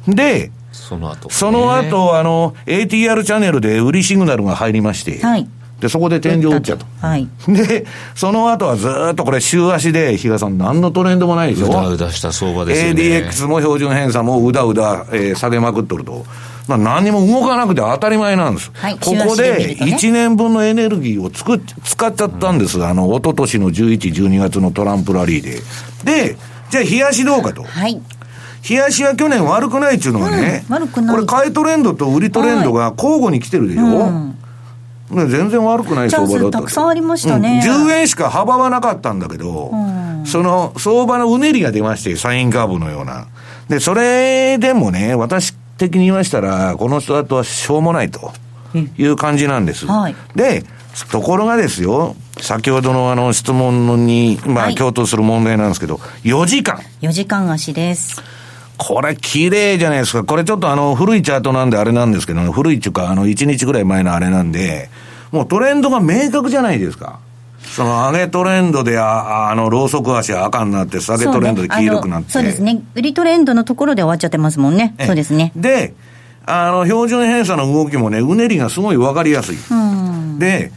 で、その後、その後、あの、ATR チャンネルで売りシグナルが入りまして、はい。で、そこで天井打っちゃうと。はい。で、その後はずーっとこれ週足で、比嘉さん何のトレンドもないでしょ？うだうだした相場ですよね。ADX も標準偏差もうだうだ、えー下げまくっとると。まあ、何にも動かなくて当たり前なんです。はいここで見でるとね1年分のエネルギーをつく使っちゃったんです。あの、一昨年の11、12月のトランプラリーで。で、じゃあ、冷やしどうかと。はい。冷やしは去年悪くないっていうのはね、うん悪くないこれ買いトレンドと売りトレンドが交互に来てるでしょ、う全然悪くない相場だったたくさんありましたね。うん10円しか幅はなかったんだけど、んその相場のうねりが出まして、サインカーブのような。で、それでもね、私的に言いましたら、この人だとはしょうもないという感じなんです。はいで、ところがですよ、先ほどのあの質問に、まあ、はい共闘する問題なんですけど、4時間。4時間足です。これ綺麗じゃないですか。これちょっとあの古いチャートなんであれなんですけど、古いっていうかあの1日ぐらい前のあれなんで、もうトレンドが明確じゃないですか。その上げトレンドであ、あの、ローソク足は赤になって、下げトレンドで黄色くなって。そう,、そうですね。売りトレンドのところで終わっちゃってますもんね。えそうですね。で、あの、標準偏差の動きもね、うねりがすごいわかりやすい。うん。で、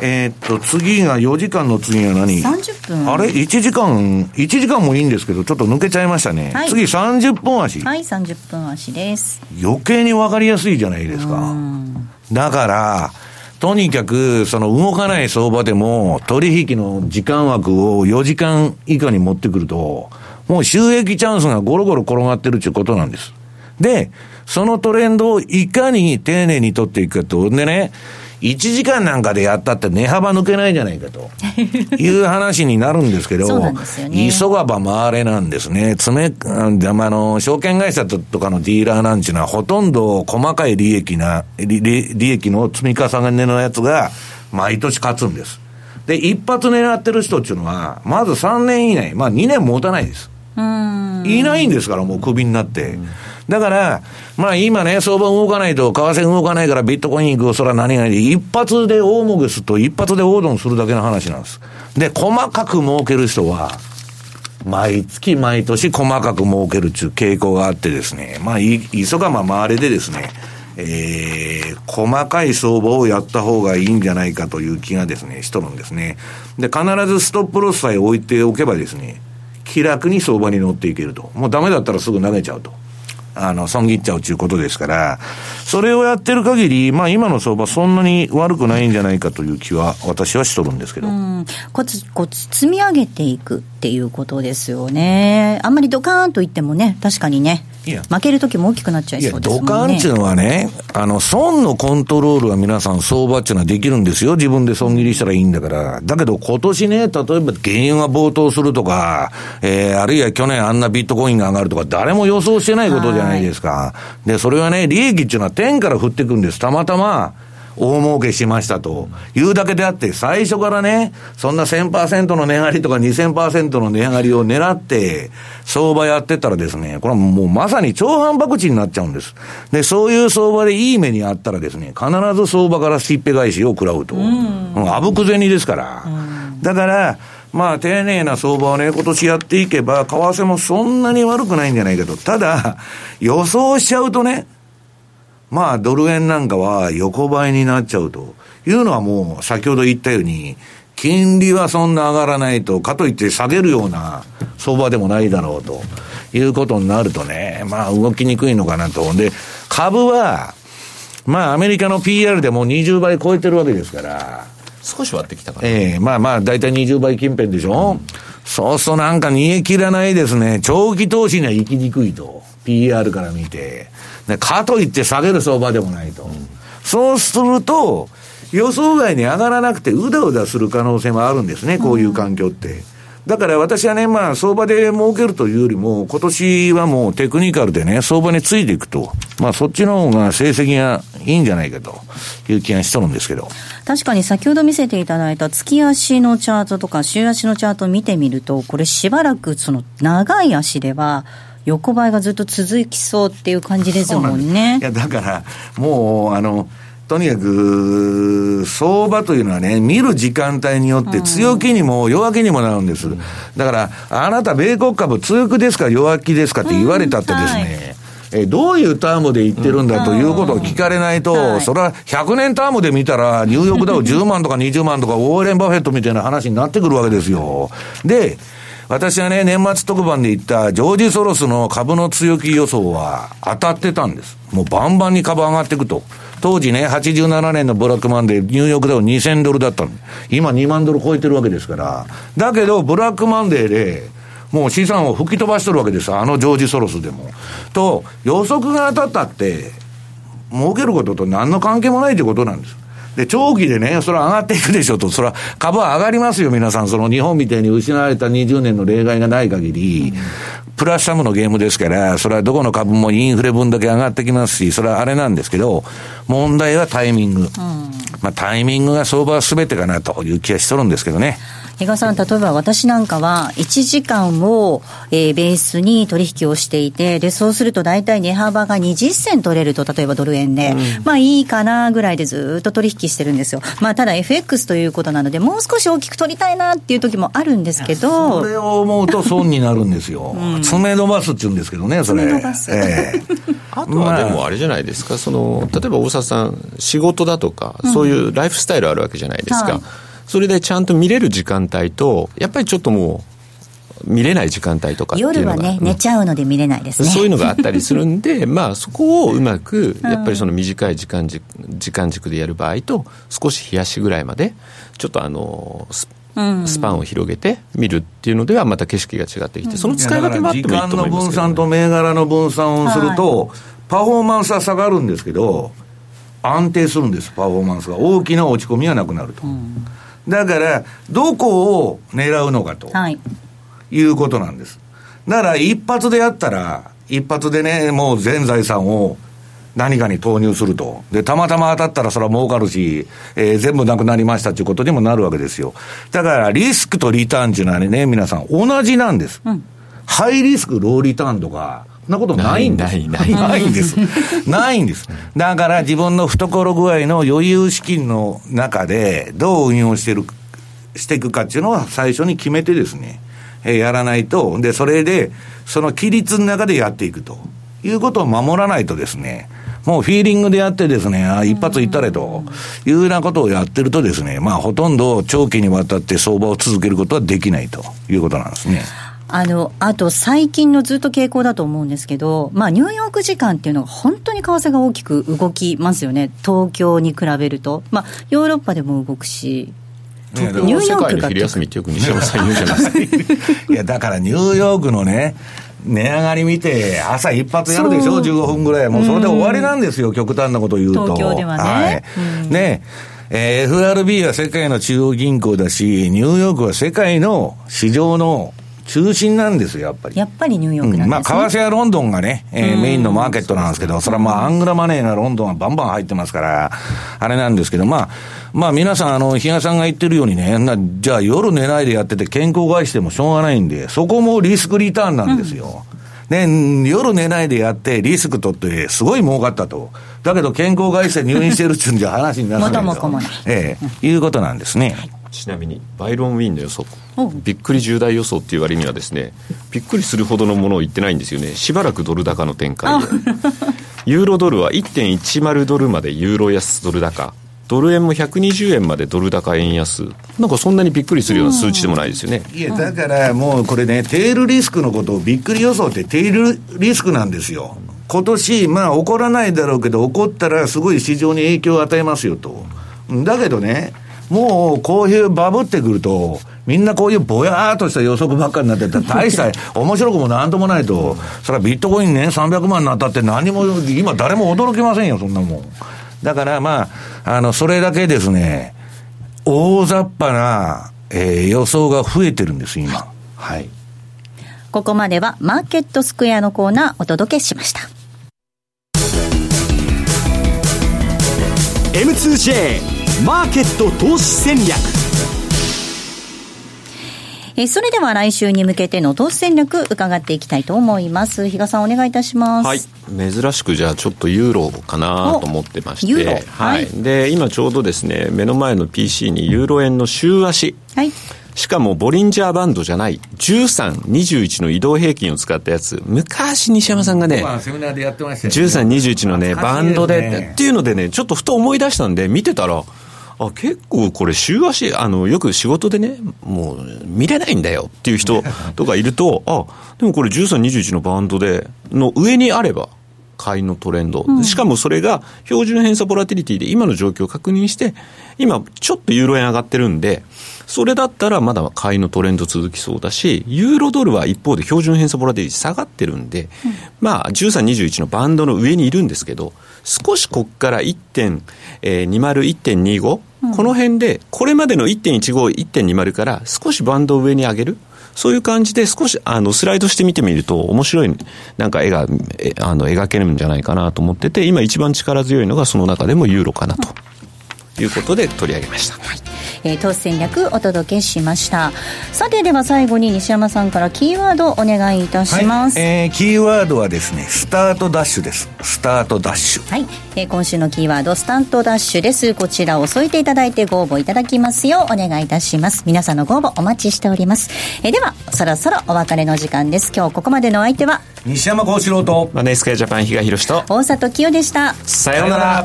えーっと、次が4時間の次は何？30分。あれ ?1 時間、1時間もいいんですけど、ちょっと抜けちゃいましたね。はい次30分足。はい、30分足です。余計に分かりやすいじゃないですか。だから、とにかく、その動かない相場でも、取引の時間枠を4時間以下に持ってくると、もう収益チャンスがゴロゴロ転がってるっていうことなんです。で、そのトレンドをいかに丁寧に取っていくかと。でね、1時間なんかでやったって値幅抜けないじゃないかと。いう話になるんですけど、ね急がば回れなんですね。詰め、ああの、証券会社とかのディーラーなんちゅうのは、ほとんど細かい利益な、利利利益の積み重ねのやつが、毎年勝つんです。で、一発狙ってる人っていうのは、まず3年以内、まあ2年持たないです。いないんですから、もうクビになって。だから、まあ今ね、相場動かないと、為替動かないからビットコイン行く、それは何々で、一発で大もげすと、一発で大損するだけの話なんです。で、細かく儲ける人は、毎月毎年細かく儲けるっていう傾向があってですね、まあ、い、急がま回れでですね、えー、細かい相場をやった方がいいんじゃないかという気がですね、しとるんですね。で、必ずストップロスさえ置いておけばですね、気楽に相場に乗っていけると。もうダメだったらすぐ投げちゃうと。あの、損切っちゃうということですから、それをやってる限り、まあ今の相場そんなに悪くないんじゃないかという気は私はしとるんですけど。こつこつ積み上げていくっていうことですよね。あんまりドカーンと言ってもね、確かにね。負ける時も大きくなっちゃいそうですもんね。ドカンっていうのはね、あの、損のコントロールは皆さん相場っていうのはできるんですよ。自分で損切りしたらいいんだから。だけど今年ね、例えば原油が暴騰するとか、えー、あるいは去年あんなビットコインが上がるとか、誰も予想してないことじゃないですか。で、それはね、利益っていうのは天から降ってくるんです。たまたま、大儲けしましたというだけであって、最初からね、そんな1000%の値上がりとか2000%の値上がりを狙って、相場やってたらですね、これはもうまさに超反爆地になっちゃうんです。で、そういう相場でいい目にあったらですね、必ず相場からしっぺ返しを食らうと。うん、あぶく銭ですから。だから、まあ、丁寧な相場をね、今年やっていけば、為替もそんなに悪くないんじゃないかと。ただ、予想しちゃうとね、まあ、ドル円なんかは横ばいになっちゃうというのはもう、先ほど言ったように、金利はそんな上がらないと、かといって下げるような相場でもないだろうということになるとね、まあ動きにくいのかなと。で、株は、まあアメリカの PR でも20倍超えてるわけですから。少し割ってきたかな。ええー、まあまあ、だいたい20倍近辺でしょ、うん、そうするとなんか煮え切らないですね。長期投資には行きにくいと。PR から見て。で、かといって下げる相場でもないと。うん、そうすると、予想外に上がらなくてうだうだする可能性もあるんですね、こういう環境って。だから私はね、まあ、相場で儲けるというよりも、今年はもうテクニカルでね、相場についていくと。まあ、そっちの方が成績がいいんじゃないかという気がしとるんですけど。確かに先ほど見せていただいた月足のチャートとか週足のチャートを見てみると、これしばらくその長い足では、横ばいがずっと続きそうっていう感じですもんね。いや、だから、もう、あの、とにかく、相場というのはね、見る時間帯によって強気にも弱気にもなるんです。だから、あなた米国株強気ですか弱気ですかって言われたってですね、えどういうタームで言ってるんだということを聞かれないと、それは100年タームで見たら、ニューヨークダウ10万とか20万とか、ウォーレン・バフェットみたいな話になってくるわけですよ。で、私はね、年末特番で言ったジョージ・ソロスの株の強気予想は当たってたんです。もうバンバンに株上がっていくと。当時ね、87年のブラックマンデー、ニューヨークダウ2000ドルだったの。今2万ドル超えてるわけですから。だけど、ブラックマンデーで、もう資産を吹き飛ばしとるわけです。あのジョージ・ソロスでも。と、予測が当たったって、儲けることと何の関係もないということなんです。で、長期でね、それは上がっていくでしょと、それは株は上がりますよ、皆さん。その日本みたいに失われた20年の例外がない限り、プラスサムのゲームですから、それはどこの株もインフレ分だけ上がってきますし、それはあれなんですけど、問題はタイミング。まあ、タイミングが相場は全てかなという気がしとるんですけどね。比嘉さん、例えば私なんかは、1時間を、えー、ベースに取引をしていて、で、そうすると大体値幅が20銭取れると、例えばドル円で、うん、まあいいかなぐらいでずっと取引してるんですよ。まあただ FX ということなので、もう少し大きく取りたいなっていう時もあるんですけど。それを思うと 損になるんですよ。うん、爪伸ばすって言うんですけどね、それ。爪伸ばす。えー、あとはでもあれじゃないですか、その、例えば大沢さん、仕事だとか、そういうライフスタイルあるわけじゃないですか。はいそれでちゃんと見れる時間帯と、やっぱりちょっともう、見れない時間帯とか夜はね、寝ちゃうので見れないですね。そういうのがあったりするんで、まあそこをうまく、やっぱりその短い時間軸時間軸でやる場合と、少し冷やしぐらいまで、ちょっとあの、ススパンを広げて見るっていうのではまた景色が違ってきて、その使い分けもあってもいいと思います、ね、時間の分散と銘柄の分散をすると、パフォーマンスは下がるんですけど、安定するんです、パフォーマンスが。大きな落ち込みはなくなると。うんだから、どこを狙うのかと、はい、いうことなんです。だから、一発でやったら、一発でね、もう全財産を何かに投入すると。で、たまたま当たったらそれは儲かるし、えー、全部なくなりましたということにもなるわけですよ。だからリスクとリターンっていうのはね、皆さん同じなんです。うん、ハイリスク、ローリターンとか、なことないんです。ない、ない、んです。ないんです。だから自分の懐具合の余裕資金の中でどう運用してる、していくかっていうのは最初に決めてですね、えー、やらないと、で、それで、その規律の中でやっていくということを守らないとですね、もうフィーリングでやってですね、あ一発いったれというようなことをやってるとですね、まあほとんど長期にわたって相場を続けることはできないということなんですね。あの、あと最近のずっと傾向だと思うんですけど、まあニューヨーク時間っていうのが本当に為替が大きく動きますよね。東京に比べると。まあヨーロッパでも動くし、ニューヨークが。昼休みってよく西山さん言うじゃないですか。いや、だからニューヨークのね、値上がり見て、朝一発やるでしょ、15分ぐらい、もうそれで終わりなんですよ、極端なこと言うと。東京ではね。はい、ねえー、FRB は世界の中央銀行だし、ニューヨークは世界の市場の中心なんですよ、やっぱり。やっぱりニューヨークなんです、ね、まあ、為替はロンドンがね、えー、メインのマーケットなんですけど、それはまあ、アングラマネーがロンドンはバンバン入ってますから、あれなんですけど、まあ、まあ皆さん、あの、比嘉さんが言ってるようにね、なじゃあ夜寝ないでやってて健康害してもしょうがないんで、そこもリスクリターンなんですよ。うんね、夜寝ないでやって、リスク取って、すごい儲かったと。だけど健康害して入院してるっていうんじゃ話にならないと。元も子もない。ええ、いうことなんですね。はいちなみにバイロン・ウィンの予想。びっくり重大予想っていう割にはですねびっくりするほどのものを言ってないんですよね。しばらくドル高の展開で。ユーロドルは1.10ドルまでユーロ安ドル高。ドル円も120円までドル高円安、なんかそんなにびっくりするような数値でもないですよね。いや、だからもうこれね、テールリスクのことをびっくり予想ってテールリスクなんですよ。今年、まあ起こらないだろうけど、起こったらすごい市場に影響を与えますよと。だけどね、もうこういうバブってくると、みんなこういうぼやーっとした予測ばっかりになってたら、大した面白くもなんともないと、それはビットコインね、300万になったって何も、今誰も驚きませんよ、そんなもん。だからまあ、あの、それだけですね、大雑把な、えー、予想が増えてるんです、今。はい。ここまではマーケットスクエアのコーナーお届けしました。M2J マーケット投資戦略。えそれでは来週に向けての投資戦略伺っていきたいと思います。比嘉さんお願いいたします。はい。珍しくじゃあちょっとユーロかなと思ってましてはい、はい、で今ちょうどですね目の前の PC にユーロ円の週足。はい。しかもボリンジャーバンドじゃない。13、21の移動平均を使ったやつ、昔西山さんがね、13、21のね、バンドで、っていうのでね、ちょっとふと思い出したんで、見てたら、あ結構これ週足あのよく仕事でねもう見れないんだよっていう人 とかいるとあでもこれ1321のバンドでの上にあれば買いのトレンド、うん、しかもそれが標準偏差ボラティリティで今の状況を確認して今ちょっとユーロ円上がってるんでそれだったらまだ買いのトレンド続きそうだし、ユーロドルは一方で標準偏差ボラティリティ下がってるんで、うん、まあ13、21のバンドの上にいるんですけど、少しここから1.20、1.25、うん、この辺で、これまでの1.15、1.20から少しバンドを上に上げる。そういう感じで少しあのスライドして見てみると面白いなんか絵があの描けるんじゃないかなと思ってて今一番力強いのがその中でもユーロかなということで取り上げました。はい。えー、投資戦略お届けしました。さてでは最後に西山さんからキーワードお願いいたします、はい、えー、キーワードはですねスタートダッシュです。スタートダッシュ。はい、えー、今週のキーワードスタートダッシュです。こちらを添えていただいてご応募いただきますようお願いいたします。皆さんのご応募お待ちしております、えー、ではそろそろお別れの時間です。今日ここまでの相手は西山幸四郎とマネースクエアジャパン比嘉宏と大里清でした。さようなら